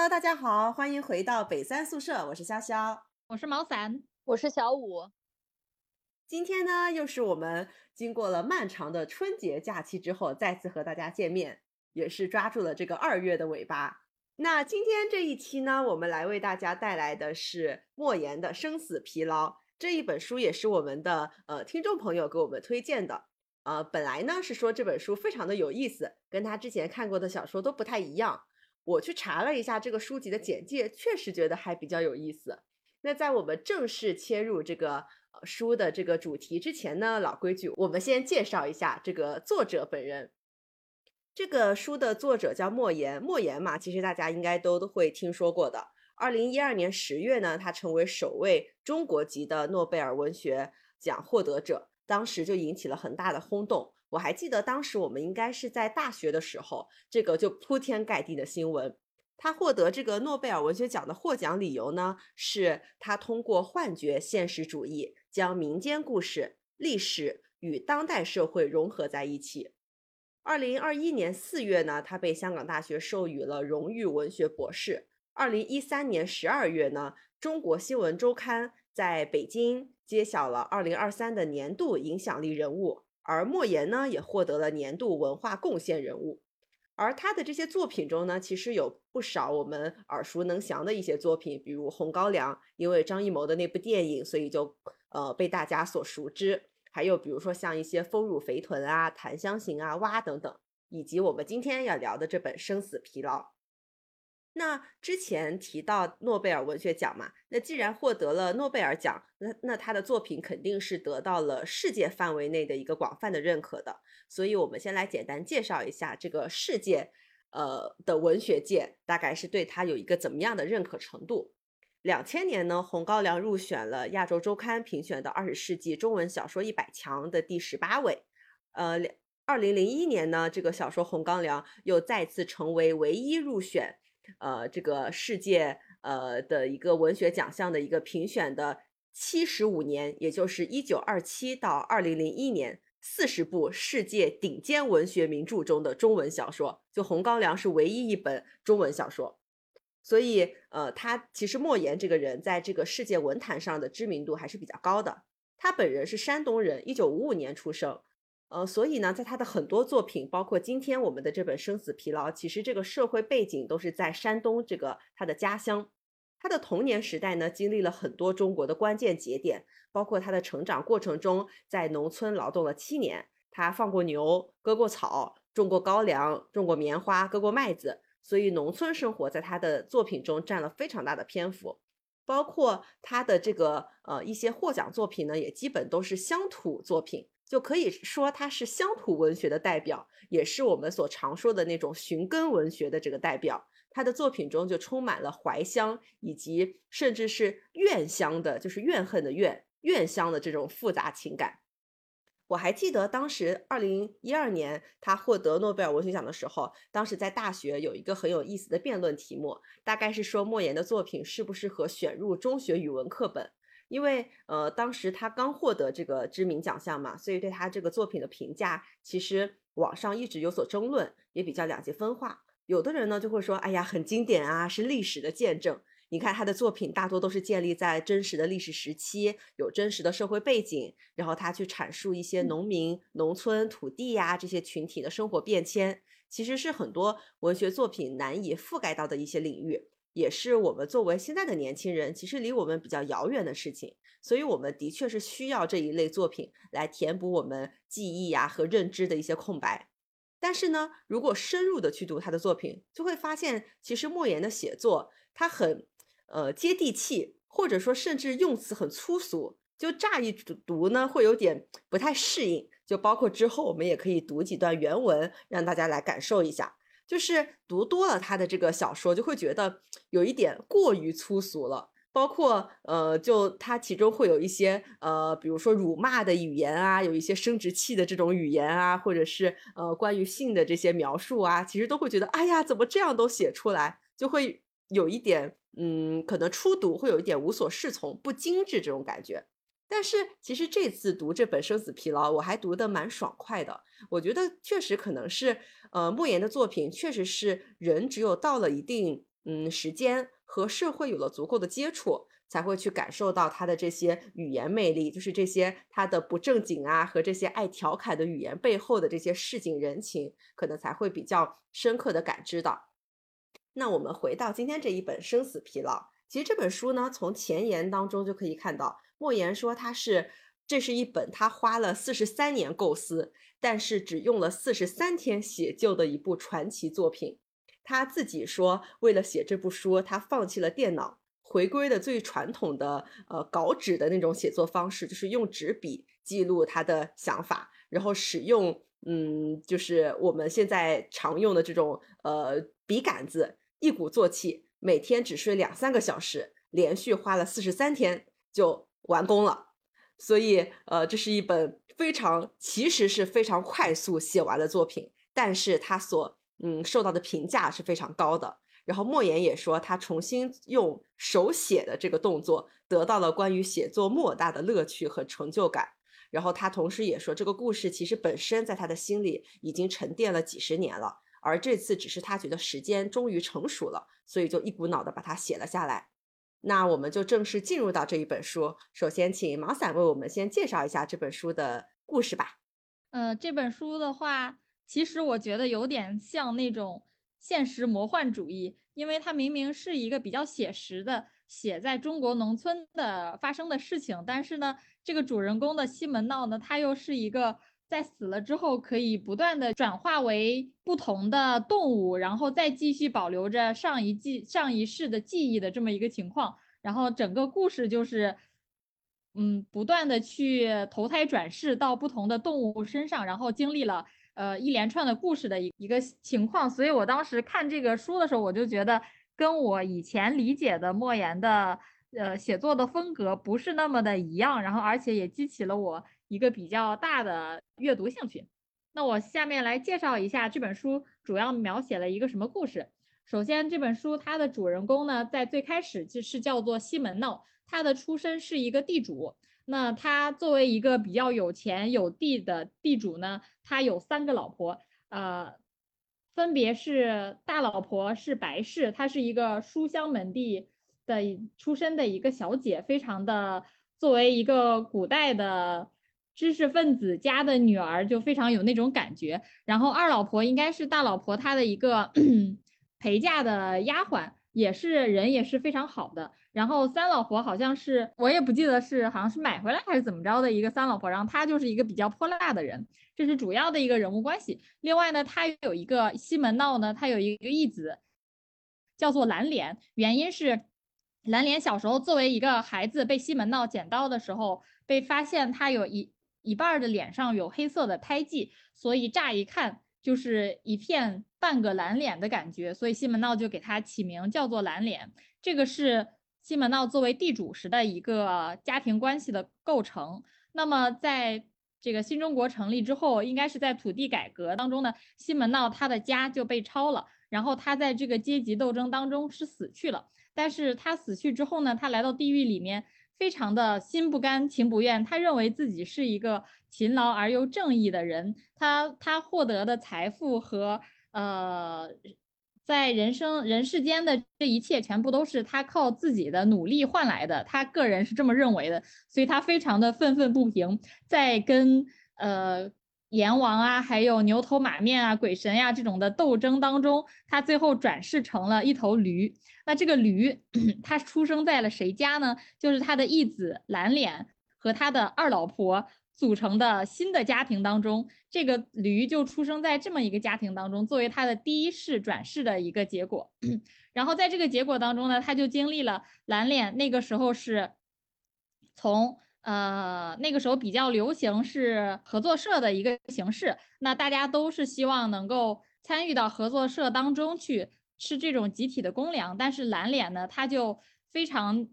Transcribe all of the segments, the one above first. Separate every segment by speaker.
Speaker 1: Hello，大家好，欢迎回到北三宿舍，我是潇潇，
Speaker 2: 我是毛伞，
Speaker 3: 我是小五。
Speaker 1: 今天呢，又是我们经过了漫长的春节假期之后，再次和大家见面，也是抓住了这个二月的尾巴。那今天这一期呢，我们来为大家带来的是莫言的《生死疲劳》这一本书，也是我们的呃听众朋友给我们推荐的。呃，本来呢是说这本书非常的有意思，跟他之前看过的小说都不太一样。我去查了一下这个书籍的简介，确实觉得还比较有意思。那在我们正式切入这个书的这个主题之前呢，老规矩，我们先介绍一下这个作者本人。这个书的作者叫莫言，莫言嘛，其实大家应该都都会听说过的。二零一二年十月呢，他成为首位中国籍的诺贝尔文学奖获得者，当时就引起了很大的轰动。我还记得当时我们应该是在大学的时候，这个就铺天盖地的新闻。他获得这个诺贝尔文学奖的获奖理由呢，是他通过幻觉现实主义，将民间故事、历史与当代社会融合在一起。二零二一年四月呢，他被香港大学授予了荣誉文学博士。二零一三年十二月呢，中国新闻周刊在北京揭晓了二零二三的年度影响力人物。而莫言呢，也获得了年度文化贡献人物。而他的这些作品中呢，其实有不少我们耳熟能详的一些作品，比如《红高粱》，因为张艺谋的那部电影，所以就呃被大家所熟知。还有比如说像一些《丰乳肥臀》啊，《檀香刑》啊，《蛙》等等，以及我们今天要聊的这本《生死疲劳》。那之前提到诺贝尔文学奖嘛，那既然获得了诺贝尔奖，那那他的作品肯定是得到了世界范围内的一个广泛的认可的。所以，我们先来简单介绍一下这个世界，呃的文学界大概是对他有一个怎么样的认可程度。两千年呢，《红高粱》入选了亚洲周刊评选的二十世纪中文小说一百强的第十八位。呃，二零零一年呢，这个小说《红高粱》又再次成为唯一入选。呃，这个世界呃的一个文学奖项的一个评选的七十五年，也就是一九二七到二零零一年，四十部世界顶尖文学名著中的中文小说，就《红高粱》是唯一一本中文小说。所以，呃，他其实莫言这个人在这个世界文坛上的知名度还是比较高的。他本人是山东人，一九五五年出生。呃，所以呢，在他的很多作品，包括今天我们的这本《生死疲劳》，其实这个社会背景都是在山东这个他的家乡。他的童年时代呢，经历了很多中国的关键节点，包括他的成长过程中，在农村劳动了七年，他放过牛，割过草，种过高粱，种过棉花，割过麦子，所以农村生活在他的作品中占了非常大的篇幅。包括他的这个呃一些获奖作品呢，也基本都是乡土作品。就可以说他是乡土文学的代表，也是我们所常说的那种寻根文学的这个代表。他的作品中就充满了怀乡，以及甚至是怨乡的，就是怨恨的怨，怨乡的这种复杂情感。我还记得当时二零一二年他获得诺贝尔文学奖的时候，当时在大学有一个很有意思的辩论题目，大概是说莫言的作品适不适合选入中学语文课本。因为呃，当时他刚获得这个知名奖项嘛，所以对他这个作品的评价，其实网上一直有所争论，也比较两极分化。有的人呢就会说，哎呀，很经典啊，是历史的见证。你看他的作品大多都是建立在真实的历史时期，有真实的社会背景，然后他去阐述一些农民、农村、土地呀这些群体的生活变迁，其实是很多文学作品难以覆盖到的一些领域。也是我们作为现在的年轻人，其实离我们比较遥远的事情，所以我们的确是需要这一类作品来填补我们记忆呀和认知的一些空白。但是呢，如果深入的去读他的作品，就会发现，其实莫言的写作他很呃接地气，或者说甚至用词很粗俗，就乍一读呢会有点不太适应。就包括之后我们也可以读几段原文，让大家来感受一下。就是读多了他的这个小说，就会觉得有一点过于粗俗了。包括呃，就他其中会有一些呃，比如说辱骂的语言啊，有一些生殖器的这种语言啊，或者是呃关于性的这些描述啊，其实都会觉得，哎呀，怎么这样都写出来，就会有一点嗯，可能初读会有一点无所适从、不精致这种感觉。但是其实这次读这本《生死疲劳》，我还读得蛮爽快的。我觉得确实可能是，呃，莫言的作品确实是人只有到了一定嗯时间和社会有了足够的接触，才会去感受到他的这些语言魅力，就是这些他的不正经啊和这些爱调侃的语言背后的这些市井人情，可能才会比较深刻的感知到。那我们回到今天这一本《生死疲劳》，其实这本书呢，从前言当中就可以看到，莫言说他是这是一本他花了四十三年构思，但是只用了四十三天写就的一部传奇作品。他自己说，为了写这部书，他放弃了电脑，回归的最传统的呃稿纸的那种写作方式，就是用纸笔记录他的想法，然后使用嗯，就是我们现在常用的这种呃笔杆子。一鼓作气，每天只睡两三个小时，连续花了四十三天就完工了。所以，呃，这是一本非常，其实是非常快速写完的作品，但是他所嗯受到的评价是非常高的。然后莫言也说，他重新用手写的这个动作，得到了关于写作莫大的乐趣和成就感。然后他同时也说，这个故事其实本身在他的心里已经沉淀了几十年了。而这次只是他觉得时间终于成熟了，所以就一股脑的把它写了下来。那我们就正式进入到这一本书。首先，请毛伞为我们先介绍一下这本书的故事吧。
Speaker 2: 呃，这本书的话，其实我觉得有点像那种现实魔幻主义，因为它明明是一个比较写实的写在中国农村的发生的事情，但是呢，这个主人公的西门闹呢，他又是一个。在死了之后，可以不断的转化为不同的动物，然后再继续保留着上一季、上一世的记忆的这么一个情况。然后整个故事就是，嗯，不断的去投胎转世到不同的动物身上，然后经历了呃一连串的故事的一一个情况。所以我当时看这个书的时候，我就觉得跟我以前理解的莫言的呃写作的风格不是那么的一样，然后而且也激起了我。一个比较大的阅读兴趣，那我下面来介绍一下这本书主要描写了一个什么故事。首先，这本书它的主人公呢，在最开始就是叫做西门闹，他的出身是一个地主。那他作为一个比较有钱有地的地主呢，他有三个老婆，呃，分别是大老婆是白氏，她是一个书香门第的出身的一个小姐，非常的作为一个古代的。知识分子家的女儿就非常有那种感觉，然后二老婆应该是大老婆她的一个 陪嫁的丫鬟，也是人也是非常好的。然后三老婆好像是我也不记得是好像是买回来还是怎么着的一个三老婆，然后她就是一个比较泼辣的人，这是主要的一个人物关系。另外呢，他有一个西门闹呢，他有一个义子叫做蓝脸，原因是蓝脸小时候作为一个孩子被西门闹捡到的时候，被发现他有一。一半的脸上有黑色的胎记，所以乍一看就是一片半个蓝脸的感觉，所以西门闹就给他起名叫做蓝脸。这个是西门闹作为地主时的一个家庭关系的构成。那么在这个新中国成立之后，应该是在土地改革当中呢，西门闹他的家就被抄了，然后他在这个阶级斗争当中是死去了。但是他死去之后呢，他来到地狱里面。非常的心不甘情不愿，他认为自己是一个勤劳而又正义的人，他他获得的财富和呃，在人生人世间的这一切全部都是他靠自己的努力换来的，他个人是这么认为的，所以他非常的愤愤不平，在跟呃。阎王啊，还有牛头马面啊、鬼神呀这种的斗争当中，他最后转世成了一头驴。那这个驴，他出生在了谁家呢？就是他的义子蓝脸和他的二老婆组成的新的家庭当中。这个驴就出生在这么一个家庭当中，作为他的第一世转世的一个结果。然后在这个结果当中呢，他就经历了蓝脸那个时候是从。呃，那个时候比较流行是合作社的一个形式，那大家都是希望能够参与到合作社当中去吃这种集体的公粮。但是蓝脸呢，他就非常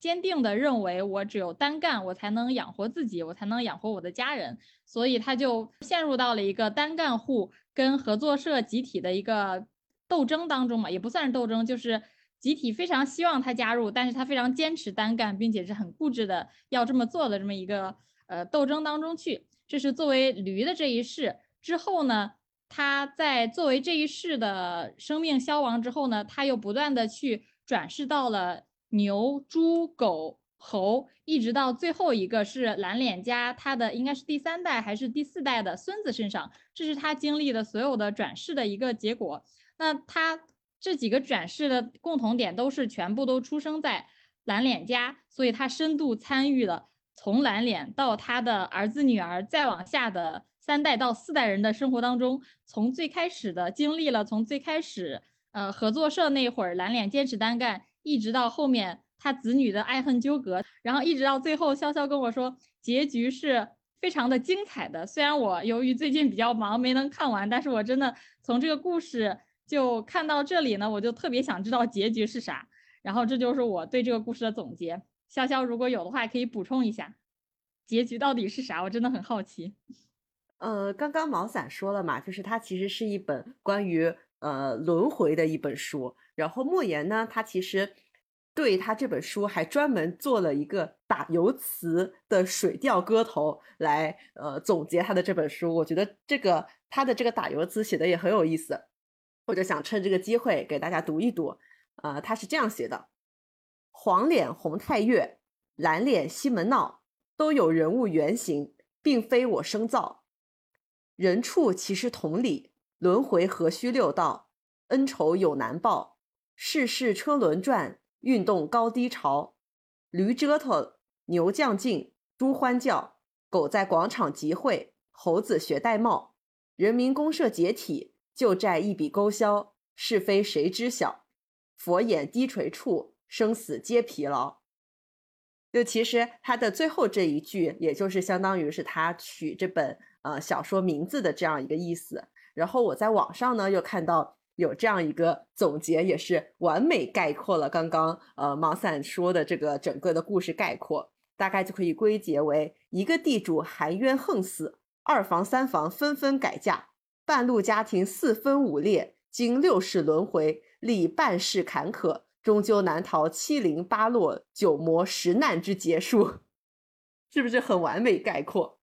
Speaker 2: 坚定的认为，我只有单干，我才能养活自己，我才能养活我的家人，所以他就陷入到了一个单干户跟合作社集体的一个斗争当中嘛，也不算是斗争，就是。集体非常希望他加入，但是他非常坚持单干，并且是很固执的要这么做的这么一个呃斗争当中去。这是作为驴的这一世之后呢，他在作为这一世的生命消亡之后呢，他又不断的去转世到了牛、猪、狗、猴，一直到最后一个是蓝脸家他的应该是第三代还是第四代的孙子身上，这是他经历的所有的转世的一个结果。那他这几个转世的共同点都是全部都出生在蓝脸家，所以他深度参与了从蓝脸到他的儿子女儿再往下的。三代到四代人的生活当中，从最开始的经历了，从最开始呃合作社那会儿蓝脸坚持单干，一直到后面他子女的爱恨纠葛，然后一直到最后，潇潇跟我说结局是非常的精彩的。虽然我由于最近比较忙没能看完，但是我真的从这个故事就看到这里呢，我就特别想知道结局是啥。然后这就是我对这个故事的总结。潇潇如果有的话可以补充一下，结局到底是啥？我真的很好奇。
Speaker 1: 呃，刚刚毛伞说了嘛，就是它其实是一本关于呃轮回的一本书。然后莫言呢，他其实对他这本书还专门做了一个打油词的水调歌头来呃总结他的这本书。我觉得这个他的这个打油词写的也很有意思，我就想趁这个机会给大家读一读。呃，他是这样写的：黄脸红太岳，蓝脸西门闹，都有人物原型，并非我生造。人畜其实同理，轮回何须六道？恩仇有难报，世事车轮转，运动高低潮。驴折腾，牛将进，猪欢叫，狗在广场集会，猴子学戴帽。人民公社解体，旧债一笔勾销，是非谁知晓？佛眼低垂处，生死皆疲劳。就其实他的最后这一句，也就是相当于是他取这本。呃，小说名字的这样一个意思。然后我在网上呢又看到有这样一个总结，也是完美概括了刚刚呃毛伞说的这个整个的故事概括，大概就可以归结为一个地主含冤横死，二房三房纷纷改嫁，半路家庭四分五裂，经六世轮回，历半世坎坷，终究难逃七零八落、九磨十难之结束，是不是很完美概括？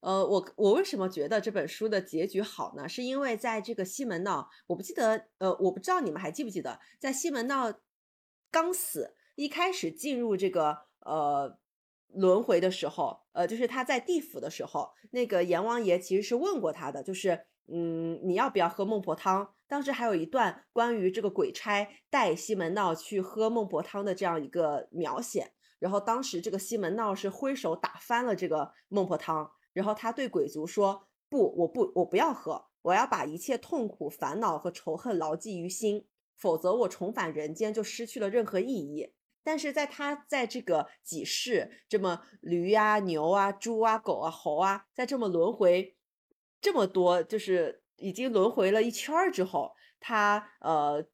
Speaker 1: 呃，我我为什么觉得这本书的结局好呢？是因为在这个西门闹，我不记得，呃，我不知道你们还记不记得，在西门闹刚死，一开始进入这个呃轮回的时候，呃，就是他在地府的时候，那个阎王爷其实是问过他的，就是嗯，你要不要喝孟婆汤？当时还有一段关于这个鬼差带西门闹去喝孟婆汤的这样一个描写，然后当时这个西门闹是挥手打翻了这个孟婆汤。然后他对鬼族说：“不，我不，我不要喝，我要把一切痛苦、烦恼和仇恨牢记于心，否则我重返人间就失去了任何意义。”但是在他在这个几世这么驴啊、牛啊、猪啊、狗啊、猴啊，在这么轮回这么多，就是已经轮回了一圈儿之后，他呃，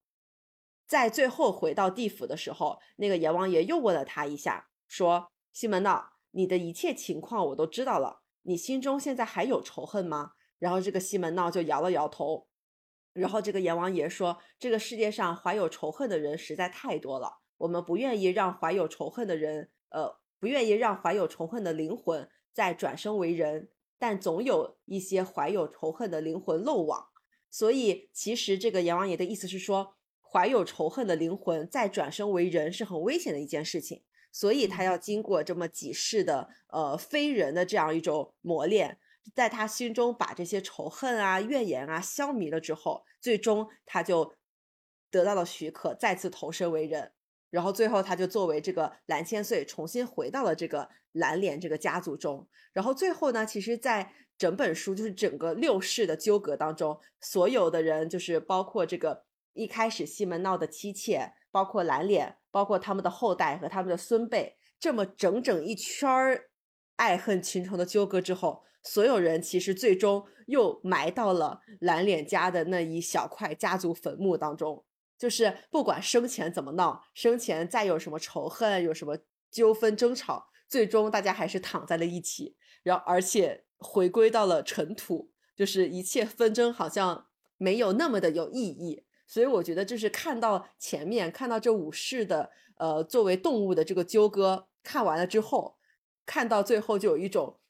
Speaker 1: 在最后回到地府的时候，那个阎王爷又问了他一下，说：“西门闹，你的一切情况我都知道了。”你心中现在还有仇恨吗？然后这个西门闹就摇了摇头，然后这个阎王爷说：“这个世界上怀有仇恨的人实在太多了，我们不愿意让怀有仇恨的人，呃，不愿意让怀有仇恨的灵魂再转生为人，但总有一些怀有仇恨的灵魂漏网，所以其实这个阎王爷的意思是说，怀有仇恨的灵魂再转生为人是很危险的一件事情。”所以他要经过这么几世的呃非人的这样一种磨练，在他心中把这些仇恨啊、怨言啊消弭了之后，最终他就得到了许可，再次投身为人。然后最后他就作为这个蓝千岁重新回到了这个蓝脸这个家族中。然后最后呢，其实，在整本书就是整个六世的纠葛当中，所有的人就是包括这个一开始西门闹的妻妾。包括蓝脸，包括他们的后代和他们的孙辈，这么整整一圈儿爱恨情仇的纠葛之后，所有人其实最终又埋到了蓝脸家的那一小块家族坟墓当中。就是不管生前怎么闹，生前再有什么仇恨，有什么纠纷争吵，最终大家还是躺在了一起，然后而且回归到了尘土，就是一切纷争好像没有那么的有意义。所以我觉得，就是看到前面看到这武士的呃作为动物的这个纠葛，看完了之后，看到最后就有一种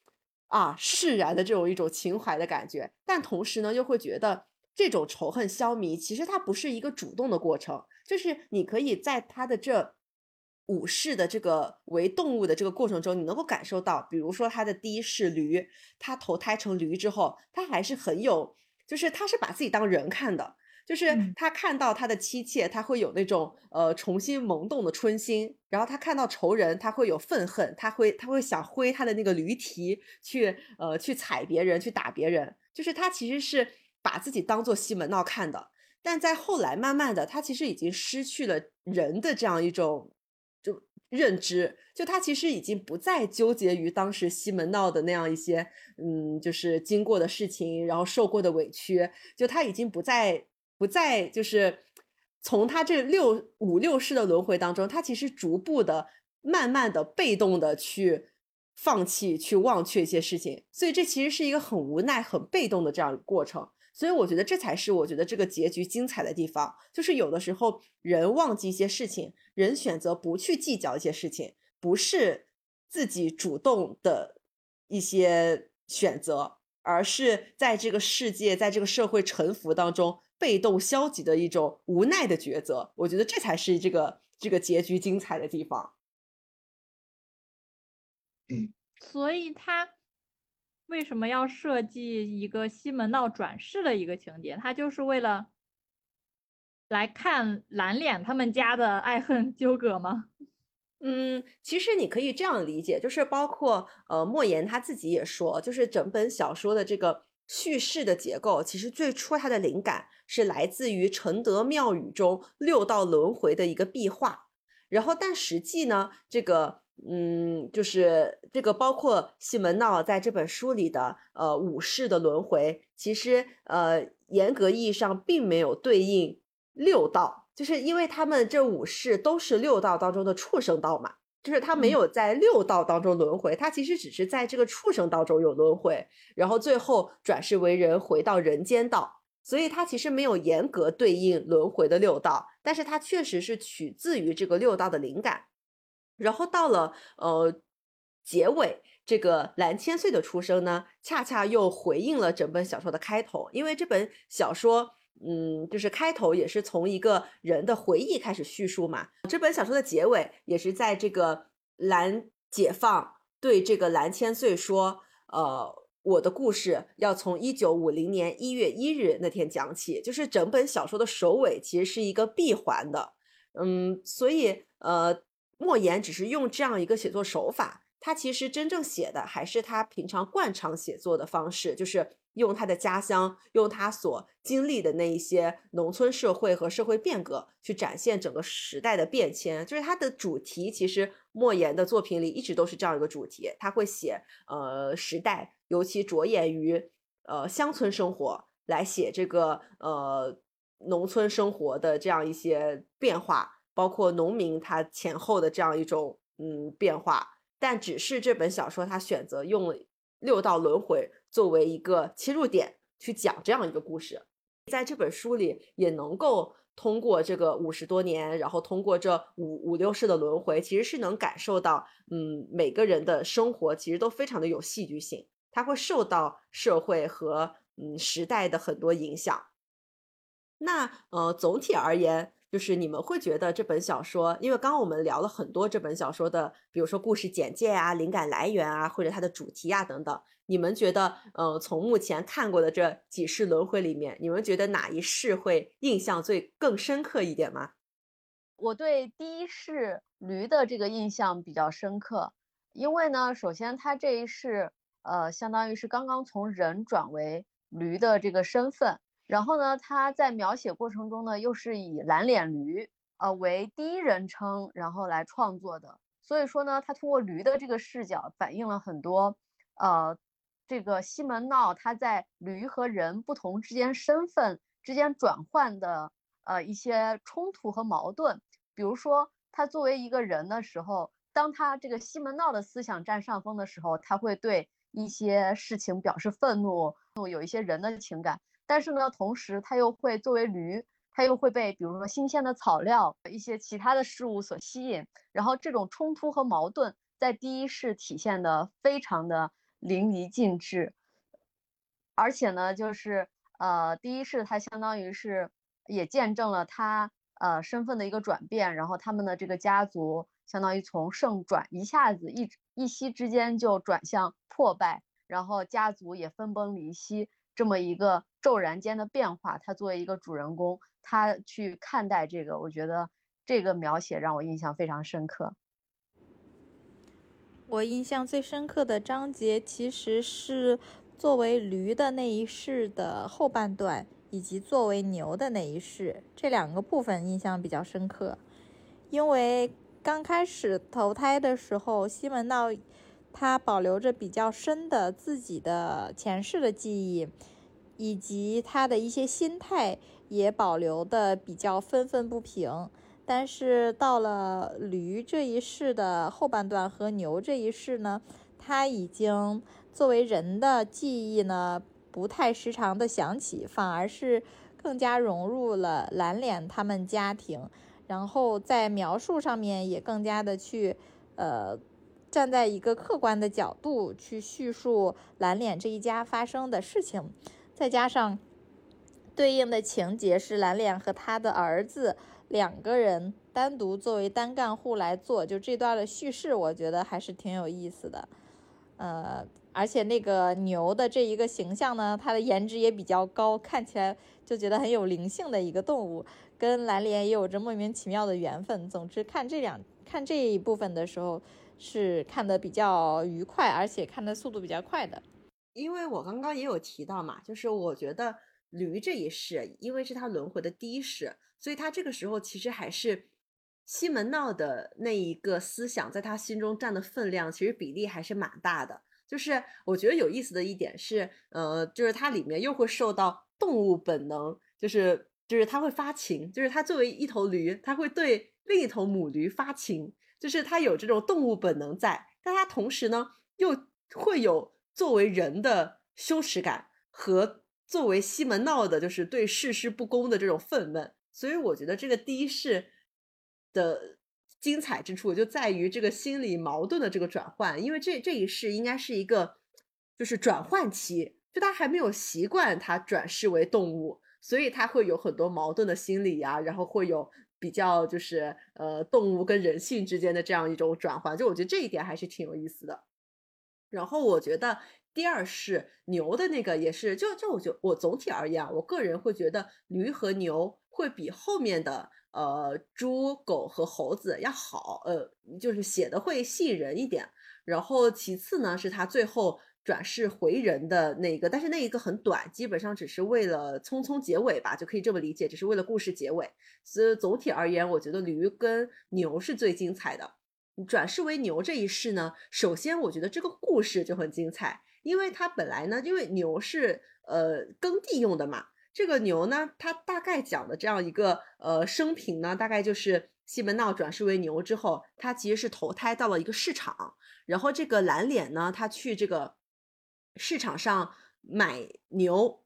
Speaker 1: 啊释然的这种一种情怀的感觉，但同时呢，又会觉得这种仇恨消弭，其实它不是一个主动的过程，就是你可以在他的这武士的这个为动物的这个过程中，你能够感受到，比如说他的第一世驴，他投胎成驴之后，他还是很有，就是他是把自己当人看的。就是他看到他的妻妾，他会有那种呃重新萌动的春心；然后他看到仇人，他会有愤恨，他会他会想挥他的那个驴蹄去呃去踩别人，去打别人。就是他其实是把自己当做西门闹看的，但在后来慢慢的，他其实已经失去了人的这样一种就认知，就他其实已经不再纠结于当时西门闹的那样一些嗯就是经过的事情，然后受过的委屈，就他已经不再。不再就是从他这六五六世的轮回当中，他其实逐步的、慢慢的、被动的去放弃、去忘却一些事情，所以这其实是一个很无奈、很被动的这样一个过程。所以我觉得这才是我觉得这个结局精彩的地方，就是有的时候人忘记一些事情，人选择不去计较一些事情，不是自己主动的一些选择，而是在这个世界、在这个社会沉浮当中。被动消极的一种无奈的抉择，我觉得这才是这个这个结局精彩的地方。
Speaker 2: 嗯，所以他为什么要设计一个西门闹转世的一个情节？他就是为了来看蓝脸他们家的爱恨纠葛吗？
Speaker 1: 嗯，其实你可以这样理解，就是包括呃莫言他自己也说，就是整本小说的这个。叙事的结构其实最初它的灵感是来自于承德庙宇中六道轮回的一个壁画，然后但实际呢，这个嗯，就是这个包括西门闹在这本书里的呃武士的轮回，其实呃严格意义上并没有对应六道，就是因为他们这武士都是六道当中的畜生道嘛。就是他没有在六道当中轮回，他其实只是在这个畜生道中有轮回，然后最后转世为人，回到人间道。所以他其实没有严格对应轮回的六道，但是他确实是取自于这个六道的灵感。然后到了呃结尾，这个蓝千岁的出生呢，恰恰又回应了整本小说的开头，因为这本小说。嗯，就是开头也是从一个人的回忆开始叙述嘛。这本小说的结尾也是在这个蓝解放对这个蓝千岁说：“呃，我的故事要从一九五零年一月一日那天讲起。”就是整本小说的首尾其实是一个闭环的。嗯，所以呃，莫言只是用这样一个写作手法，他其实真正写的还是他平常惯常写作的方式，就是。用他的家乡，用他所经历的那一些农村社会和社会变革，去展现整个时代的变迁。就是他的主题，其实莫言的作品里一直都是这样一个主题。他会写呃时代，尤其着眼于呃乡村生活，来写这个呃农村生活的这样一些变化，包括农民他前后的这样一种嗯变化。但只是这本小说，他选择用六道轮回。作为一个切入点去讲这样一个故事，在这本书里也能够通过这个五十多年，然后通过这五五六世的轮回，其实是能感受到，嗯，每个人的生活其实都非常的有戏剧性，它会受到社会和嗯时代的很多影响。那呃，总体而言。就是你们会觉得这本小说，因为刚刚我们聊了很多这本小说的，比如说故事简介啊、灵感来源啊，或者它的主题啊等等。你们觉得，呃，从目前看过的这几世轮回里面，你们觉得哪一世会印象最更深刻一点吗？
Speaker 3: 我对第一世驴的这个印象比较深刻，因为呢，首先他这一世，呃，相当于是刚刚从人转为驴的这个身份。然后呢，他在描写过程中呢，又是以蓝脸驴呃为第一人称，然后来创作的。所以说呢，他通过驴的这个视角，反映了很多呃这个西门闹他在驴和人不同之间身份之间转换的呃一些冲突和矛盾。比如说，他作为一个人的时候，当他这个西门闹的思想占上风的时候，他会对一些事情表示愤怒，有一些人的情感。但是呢，同时他又会作为驴，他又会被比如说新鲜的草料、一些其他的事物所吸引，然后这种冲突和矛盾在第一世体现的非常的淋漓尽致。而且呢，就是呃，第一世他相当于是也见证了他呃身份的一个转变，然后他们的这个家族相当于从盛转一下子一一夕之间就转向破败，然后家族也分崩离析，这么一个骤然间的变化，他作为一个主人公，他去看待这个，我觉得这个描写让我印象非常深刻。
Speaker 4: 我印象最深刻的章节其实是。作为驴的那一世的后半段，以及作为牛的那一世，这两个部分印象比较深刻。因为刚开始投胎的时候，西门闹他保留着比较深的自己的前世的记忆，以及他的一些心态也保留的比较愤愤不平。但是到了驴这一世的后半段和牛这一世呢，他已经。作为人的记忆呢，不太时常的想起，反而是更加融入了蓝脸他们家庭，然后在描述上面也更加的去，呃，站在一个客观的角度去叙述蓝脸这一家发生的事情，再加上对应的情节是蓝脸和他的儿子两个人单独作为单干户来做，就这段的叙事，我觉得还是挺有意思的，呃。而且那个牛的这一个形象呢，它的颜值也比较高，看起来就觉得很有灵性的一个动物，跟蓝脸也有着莫名其妙的缘分。总之，看这两看这一部分的时候，是看的比较愉快，而且看的速度比较快的。
Speaker 1: 因为我刚刚也有提到嘛，就是我觉得驴这一世，因为是他轮回的第一世，所以他这个时候其实还是西门闹的那一个思想，在他心中占的分量，其实比例还是蛮大的。就是我觉得有意思的一点是，呃，就是它里面又会受到动物本能，就是就是它会发情，就是它作为一头驴，它会对另一头母驴发情，就是它有这种动物本能在，但它同时呢又会有作为人的羞耻感和作为西门闹的，就是对世事不公的这种愤懑，所以我觉得这个第一世的。精彩之处就在于这个心理矛盾的这个转换，因为这这一世应该是一个就是转换期，就他还没有习惯他转世为动物，所以他会有很多矛盾的心理呀，然后会有比较就是呃动物跟人性之间的这样一种转换，就我觉得这一点还是挺有意思的。然后我觉得第二是牛的那个也是，就就我觉得我总体而言啊，我个人会觉得驴和牛会比后面的。呃，猪、狗和猴子要好，呃，就是写的会吸引人一点。然后其次呢，是他最后转世回人的那个，但是那一个很短，基本上只是为了匆匆结尾吧，就可以这么理解，只是为了故事结尾。所以总体而言，我觉得驴跟牛是最精彩的。转世为牛这一世呢，首先我觉得这个故事就很精彩，因为它本来呢，因为牛是呃耕地用的嘛。这个牛呢，它大概讲的这样一个呃生平呢，大概就是西门闹转世为牛之后，他其实是投胎到了一个市场，然后这个蓝脸呢，他去这个市场上买牛，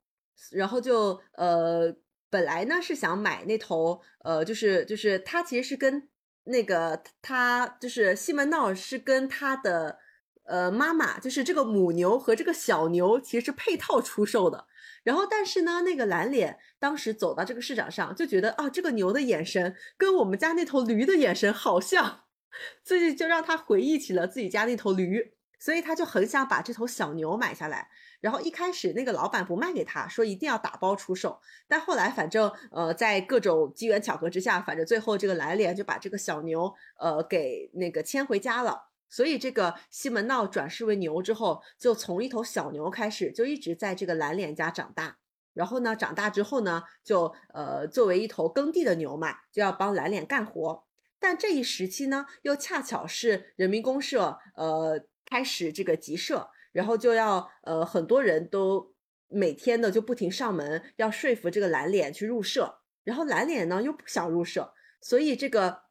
Speaker 1: 然后就呃本来呢是想买那头呃就是就是他其实是跟那个他就是西门闹是跟他的呃妈妈，就是这个母牛和这个小牛其实是配套出售的。然后，但是呢，那个蓝脸当时走到这个市场上，就觉得啊，这个牛的眼神跟我们家那头驴的眼神好像，所以就让他回忆起了自己家那头驴，所以他就很想把这头小牛买下来。然后一开始那个老板不卖给他，说一定要打包出售。但后来反正呃，在各种机缘巧合之下，反正最后这个蓝脸就把这个小牛呃给那个牵回家了。所以，这个西门闹转世为牛之后，就从一头小牛开始，就一直在这个蓝脸家长大。然后呢，长大之后呢，就呃作为一头耕地的牛嘛，就要帮蓝脸干活。但这一时期呢，又恰巧是人民公社呃开始这个集社，然后就要呃很多人都每天的就不停上门，要说服这个蓝脸去入社。然后蓝脸呢又不想入社，所以这个。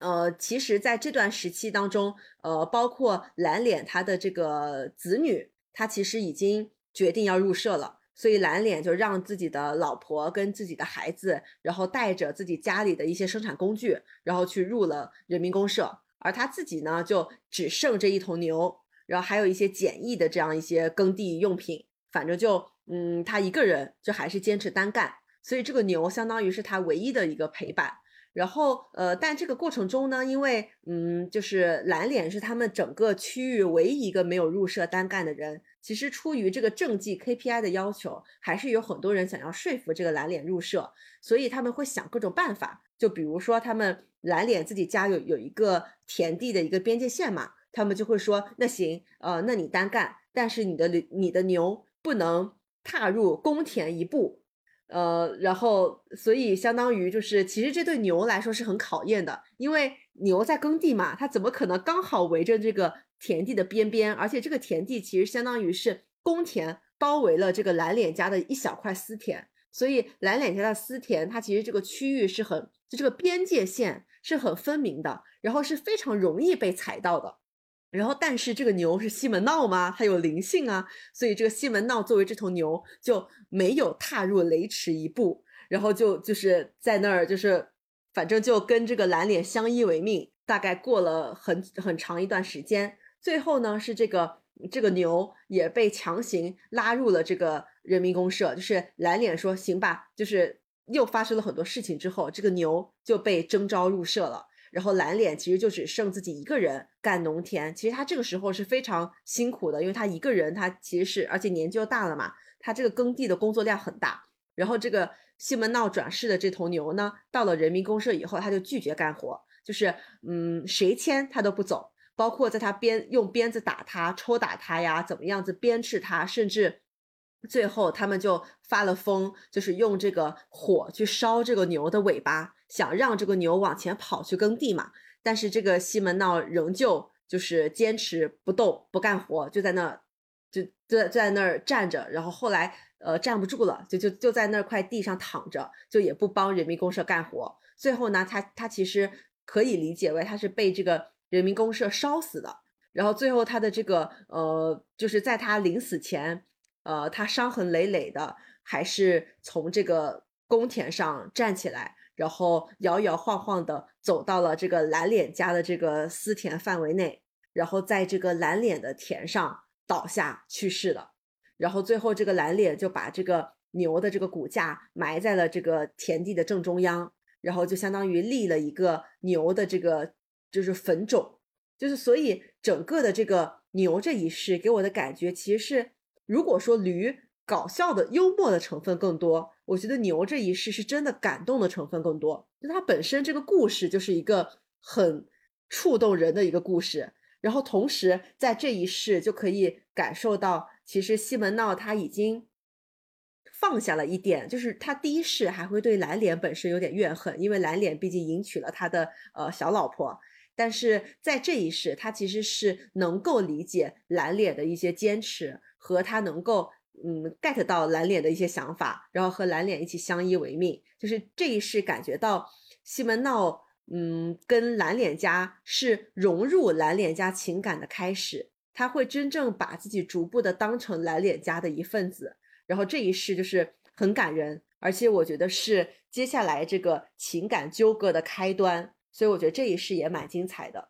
Speaker 1: 呃，其实，在这段时期当中，呃，包括蓝脸他的这个子女，他其实已经决定要入社了，所以蓝脸就让自己的老婆跟自己的孩子，然后带着自己家里的一些生产工具，然后去入了人民公社，而他自己呢，就只剩这一头牛，然后还有一些简易的这样一些耕地用品，反正就嗯，他一个人就还是坚持单干，所以这个牛相当于是他唯一的一个陪伴。然后，呃，但这个过程中呢，因为，嗯，就是蓝脸是他们整个区域唯一一个没有入社单干的人。其实出于这个政绩 KPI 的要求，还是有很多人想要说服这个蓝脸入社，所以他们会想各种办法。就比如说，他们蓝脸自己家有有一个田地的一个边界线嘛，他们就会说，那行，呃，那你单干，但是你的你的牛不能踏入公田一步。呃，然后，所以相当于就是，其实这对牛来说是很考验的，因为牛在耕地嘛，它怎么可能刚好围着这个田地的边边？而且这个田地其实相当于是公田包围了这个蓝脸家的一小块私田，所以蓝脸家的私田，它其实这个区域是很，就这个边界线是很分明的，然后是非常容易被踩到的。然后，但是这个牛是西门闹吗？它有灵性啊，所以这个西门闹作为这头牛就没有踏入雷池一步，然后就就是在那儿，就是反正就跟这个蓝脸相依为命，大概过了很很长一段时间。最后呢，是这个这个牛也被强行拉入了这个人民公社，就是蓝脸说行吧，就是又发生了很多事情之后，这个牛就被征召入社了。然后蓝脸其实就只剩自己一个人干农田，其实他这个时候是非常辛苦的，因为他一个人，他其实是而且年纪又大了嘛，他这个耕地的工作量很大。然后这个西门闹转世的这头牛呢，到了人民公社以后，他就拒绝干活，就是嗯，谁牵他都不走，包括在他鞭用鞭子打他、抽打他呀，怎么样子鞭笞他，甚至最后他们就发了疯，就是用这个火去烧这个牛的尾巴。想让这个牛往前跑去耕地嘛，但是这个西门闹仍旧就是坚持不动不干活，就在那就就在在那儿站着，然后后来呃站不住了，就就就在那块地上躺着，就也不帮人民公社干活。最后呢，他他其实可以理解为他是被这个人民公社烧死的。然后最后他的这个呃，就是在他临死前，呃，他伤痕累累的，还是从这个公田上站起来。然后摇摇晃晃的走到了这个蓝脸家的这个私田范围内，然后在这个蓝脸的田上倒下去世了。然后最后这个蓝脸就把这个牛的这个骨架埋在了这个田地的正中央，然后就相当于立了一个牛的这个就是坟冢，就是所以整个的这个牛这一世给我的感觉其实是，如果说驴。搞笑的、幽默的成分更多，我觉得牛这一世是真的感动的成分更多。就它本身这个故事就是一个很触动人的一个故事，然后同时在这一世就可以感受到，其实西门闹他已经放下了一点，就是他第一世还会对蓝脸本身有点怨恨，因为蓝脸毕竟迎娶了他的呃小老婆，但是在这一世他其实是能够理解蓝脸的一些坚持和他能够。嗯，get 到蓝脸的一些想法，然后和蓝脸一起相依为命，就是这一世感觉到西门闹，嗯，跟蓝脸家是融入蓝脸家情感的开始，他会真正把自己逐步的当成蓝脸家的一份子，然后这一世就是很感人，而且我觉得是接下来这个情感纠葛的开端，所以我觉得这一世也蛮精彩的，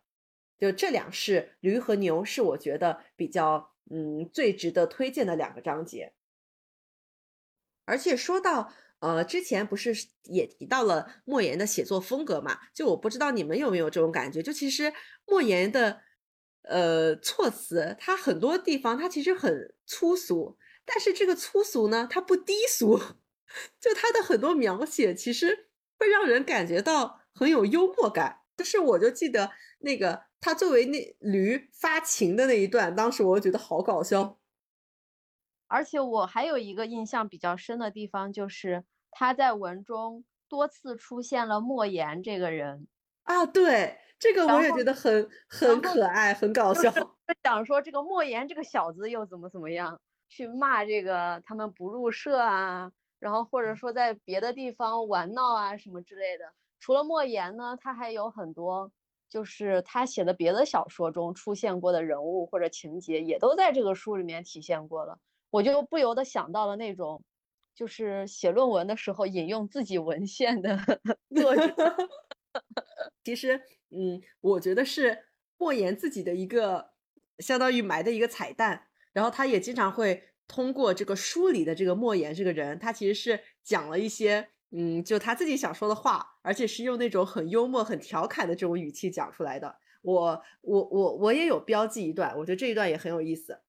Speaker 1: 就这两世驴和牛是我觉得比较。嗯，最值得推荐的两个章节。而且说到，呃，之前不是也提到了莫言的写作风格嘛？就我不知道你们有没有这种感觉，就其实莫言的，呃，措辞，他很多地方他其实很粗俗，但是这个粗俗呢，他不低俗，就他的很多描写其实会让人感觉到很有幽默感。就是我就记得那个。他作为那驴发情的那一段，当时我觉得好搞笑。
Speaker 3: 而且我还有一个印象比较深的地方，就是他在文中多次出现了莫言这个人
Speaker 1: 啊，对，这个我也觉得很很可爱，很搞笑。
Speaker 3: 想说这个莫言这个小子又怎么怎么样，去骂这个他们不入社啊，然后或者说在别的地方玩闹啊什么之类的。除了莫言呢，他还有很多。就是他写的别的小说中出现过的人物或者情节，也都在这个书里面体现过了。我就不由得想到了那种，就是写论文的时候引用自己文献的 作者。
Speaker 1: 其实，嗯，我觉得是莫言自己的一个相当于埋的一个彩蛋。然后他也经常会通过这个书里的这个莫言这个人，他其实是讲了一些嗯，就他自己想说的话，而且是用那种很幽默、很调侃的这种语气讲出来的。我我我我也有标记一段，我觉得这一段也很有意思。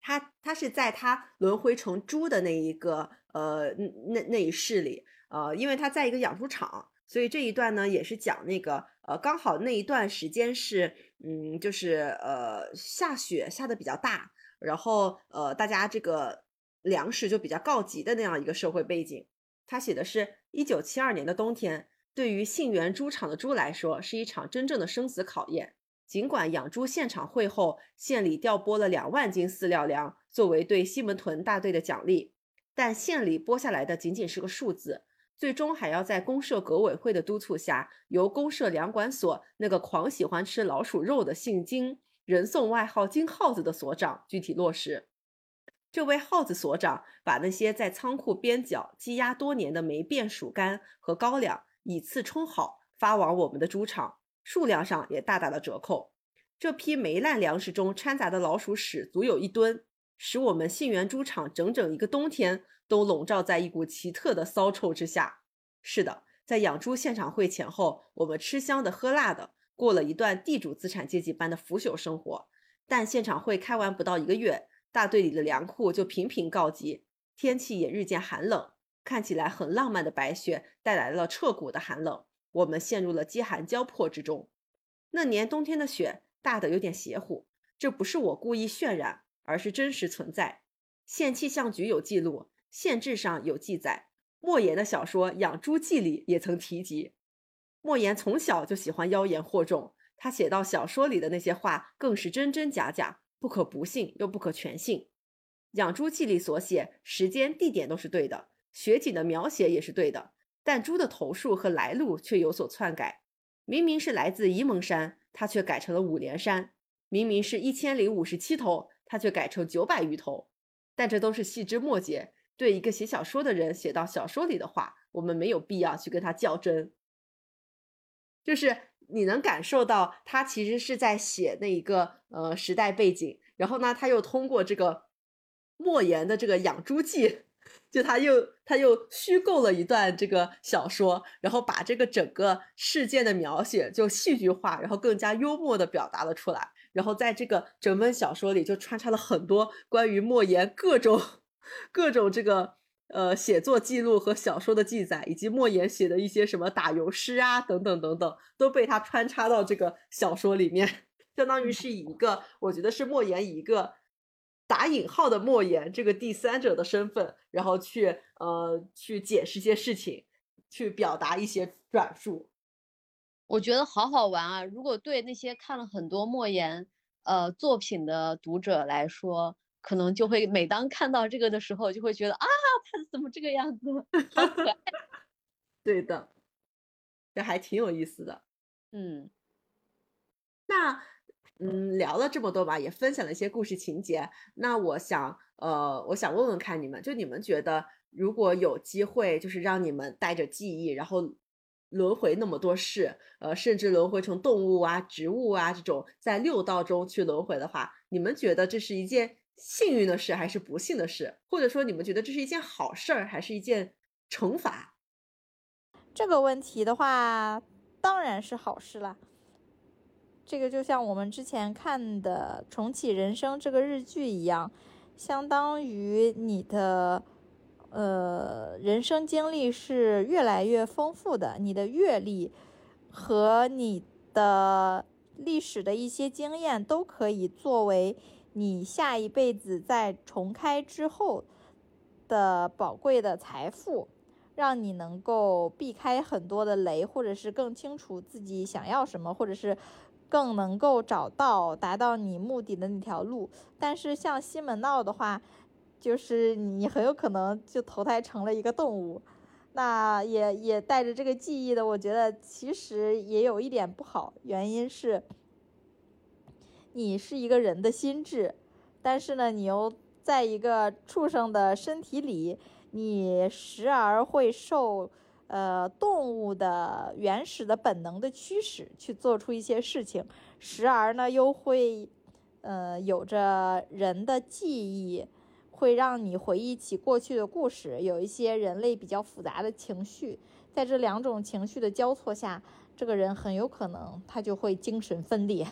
Speaker 1: 他他是在他轮回成猪的那一个呃那那一世里，呃，因为他在一个养猪场，所以这一段呢也是讲那个呃刚好那一段时间是嗯就是呃下雪下的比较大，然后呃大家这个粮食就比较告急的那样一个社会背景。他写的是一九七二年的冬天，对于信源猪场的猪来说是一场真正的生死考验。尽管养猪现场会后，县里调拨了两万斤饲料粮作为对西门屯大队的奖励，但县里拨下来的仅仅是个数字。最终还要在公社革委会的督促下，由公社粮管所那个狂喜欢吃老鼠肉的姓金、人送外号“金耗子”的所长具体落实。这位耗子所长把那些在仓库边角积压多年的霉变薯干和高粱以次充好，发往我们的猪场。数量上也大打了折扣。这批霉烂粮食中掺杂的老鼠屎足有一吨，使我们信源猪场整整一个冬天都笼罩在一股奇特的骚臭之下。是的，在养猪现场会前后，我们吃香的喝辣的，过了一段地主资产阶级般的腐朽生活。但现场会开完不到一个月，大队里的粮库就频频告急，天气也日渐寒冷。看起来很浪漫的白雪带来了彻骨的寒冷。我们陷入了饥寒交迫之中。那年冬天的雪大的有点邪乎，这不是我故意渲染，而是真实存在。县气象局有记录，县志上有记载。莫言的小说《养猪记》里也曾提及。莫言从小就喜欢妖言惑众，他写到小说里的那些话更是真真假假，不可不信又不可全信。《养猪记》里所写时间、地点都是对的，雪景的描写也是对的。但猪的头数和来路却有所篡改，明明是来自沂蒙山，它却改成了五连山；明明是一千零五十七头，它却改成九百余头。但这都是细枝末节，对一个写小说的人写到小说里的话，我们没有必要去跟他较真。就是你能感受到他其实是在写那一个呃时代背景，然后呢，他又通过这个莫言的这个养猪记。就他又他又虚构了一段这个小说，然后把这个整个事件的描写就戏剧化，然后更加幽默的表达了出来。然后在这个整本小说里就穿插了很多关于莫言各种 各种这个呃写作记录和小说的记载，以及莫言写的一些什么打油诗啊等等等等，都被他穿插到这个小说里面，相当于是以一个我觉得是莫言以一个。打引号的莫言这个第三者的身份，然后去呃去解释一些事情，去表达一些转述，
Speaker 3: 我觉得好好玩啊！如果对那些看了很多莫言呃作品的读者来说，可能就会每当看到这个的时候，就会觉得啊，他怎么这个样子，好可爱。
Speaker 1: 对的，这还挺有意思的。
Speaker 3: 嗯，
Speaker 1: 那。嗯，聊了这么多吧，也分享了一些故事情节。那我想，呃，我想问问看你们，就你们觉得，如果有机会，就是让你们带着记忆，然后轮回那么多世，呃，甚至轮回成动物啊、植物啊这种，在六道中去轮回的话，你们觉得这是一件幸运的事还是不幸的事？或者说，你们觉得这是一件好事儿还是一件惩罚？
Speaker 4: 这个问题的话，当然是好事啦。这个就像我们之前看的《重启人生》这个日剧一样，相当于你的呃人生经历是越来越丰富的，你的阅历和你的历史的一些经验都可以作为你下一辈子在重开之后的宝贵的财富，让你能够避开很多的雷，或者是更清楚自己想要什么，或者是。更能够找到达到你目的的那条路，但是像西门闹的话，就是你很有可能就投胎成了一个动物，那也也带着这个记忆的，我觉得其实也有一点不好，原因是，你是一个人的心智，但是呢，你又在一个畜生的身体里，你时而会受。呃，动物的原始的本能的驱使去做出一些事情，时而呢又会呃，有着人的记忆，会让你回忆起过去的故事，有一些人类比较复杂的情绪，在这两种情绪的交错下，这个人很有可能他就会精神分裂，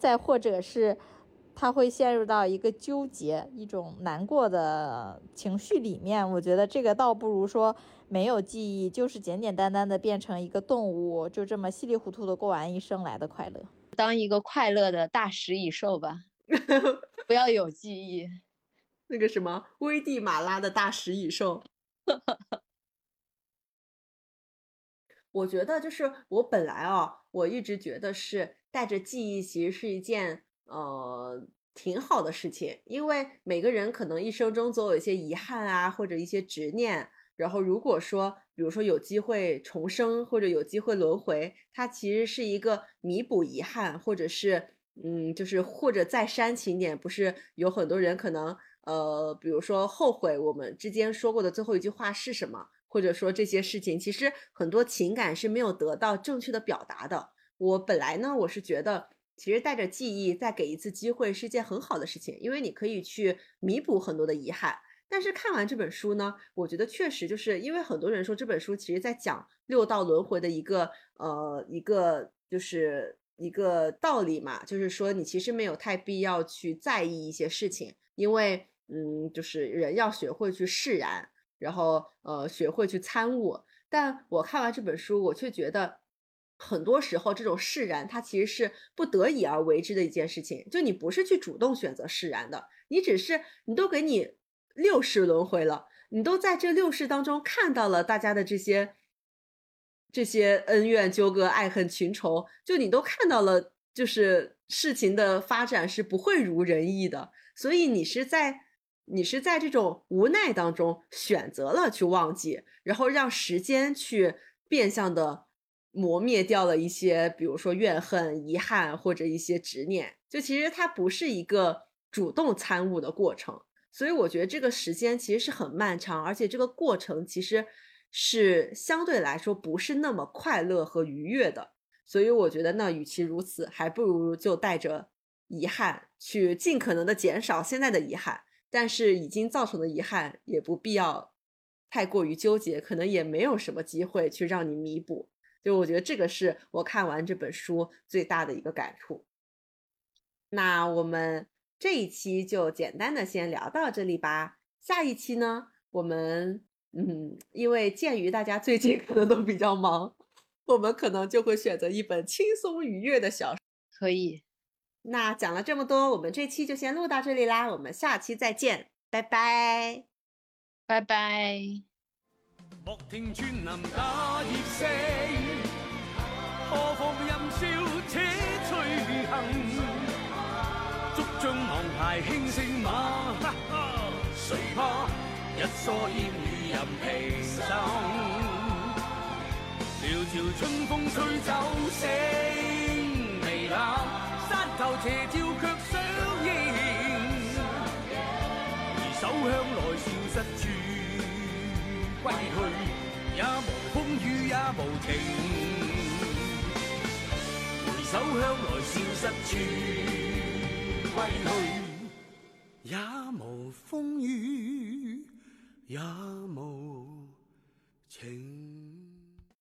Speaker 4: 再或者是。他会陷入到一个纠结、一种难过的情绪里面。我觉得这个倒不如说没有记忆，就是简简单单的变成一个动物，就这么稀里糊涂的过完一生来的快乐。
Speaker 3: 当一个快乐的大食蚁兽吧，不要有记忆。
Speaker 1: 那个什么危地马拉的大食蚁兽。我觉得就是我本来啊，我一直觉得是带着记忆，其实是一件。呃，挺好的事情，因为每个人可能一生中总有一些遗憾啊，或者一些执念。然后如果说，比如说有机会重生，或者有机会轮回，它其实是一个弥补遗憾，或者是，嗯，就是或者再煽情点，不是有很多人可能，呃，比如说后悔我们之间说过的最后一句话是什么，或者说这些事情，其实很多情感是没有得到正确的表达的。我本来呢，我是觉得。其实带着记忆再给一次机会是件很好的事情，因为你可以去弥补很多的遗憾。但是看完这本书呢，我觉得确实就是因为很多人说这本书其实在讲六道轮回的一个呃一个就是一个道理嘛，就是说你其实没有太必要去在意一些事情，因为嗯就是人要学会去释然，然后呃学会去参悟。但我看完这本书，我却觉得。很多时候，这种释然，它其实是不得已而为之的一件事情。就你不是去主动选择释然的，你只是你都给你六世轮回了，你都在这六世当中看到了大家的这些这些恩怨纠葛、爱恨情仇，就你都看到了，就是事情的发展是不会如人意的。所以你是在你是在这种无奈当中选择了去忘记，然后让时间去变相的。磨灭掉了一些，比如说怨恨、遗憾或者一些执念，就其实它不是一个主动参悟的过程，所以我觉得这个时间其实是很漫长，而且这个过程其实是相对来说不是那么快乐和愉悦的，所以我觉得那与其如此，还不如就带着遗憾去尽可能的减少现在的遗憾，但是已经造成的遗憾也不必要太过于纠结，可能也没有什么机会去让你弥补。就我觉得这个是我看完这本书最大的一个感触。那我们这一期就简单的先聊到这里吧。下一期呢，我们嗯，因为鉴于大家最近可能都比较忙，我们可能就会选择一本轻松愉悦的小说。
Speaker 3: 可以。
Speaker 1: 那讲了这么多，我们这期就先录到这里啦。我们下期再见，拜拜，
Speaker 3: 拜拜。
Speaker 5: 莫听穿林打叶声，何妨任笑且随行。竹杖芒鞋轻胜马，谁怕一蓑烟雨任平生。条条春风吹走醒微冷，山头斜照却相映。回首向来消失处。归去也无风雨也无晴，手向来消失处归去也无风雨也无晴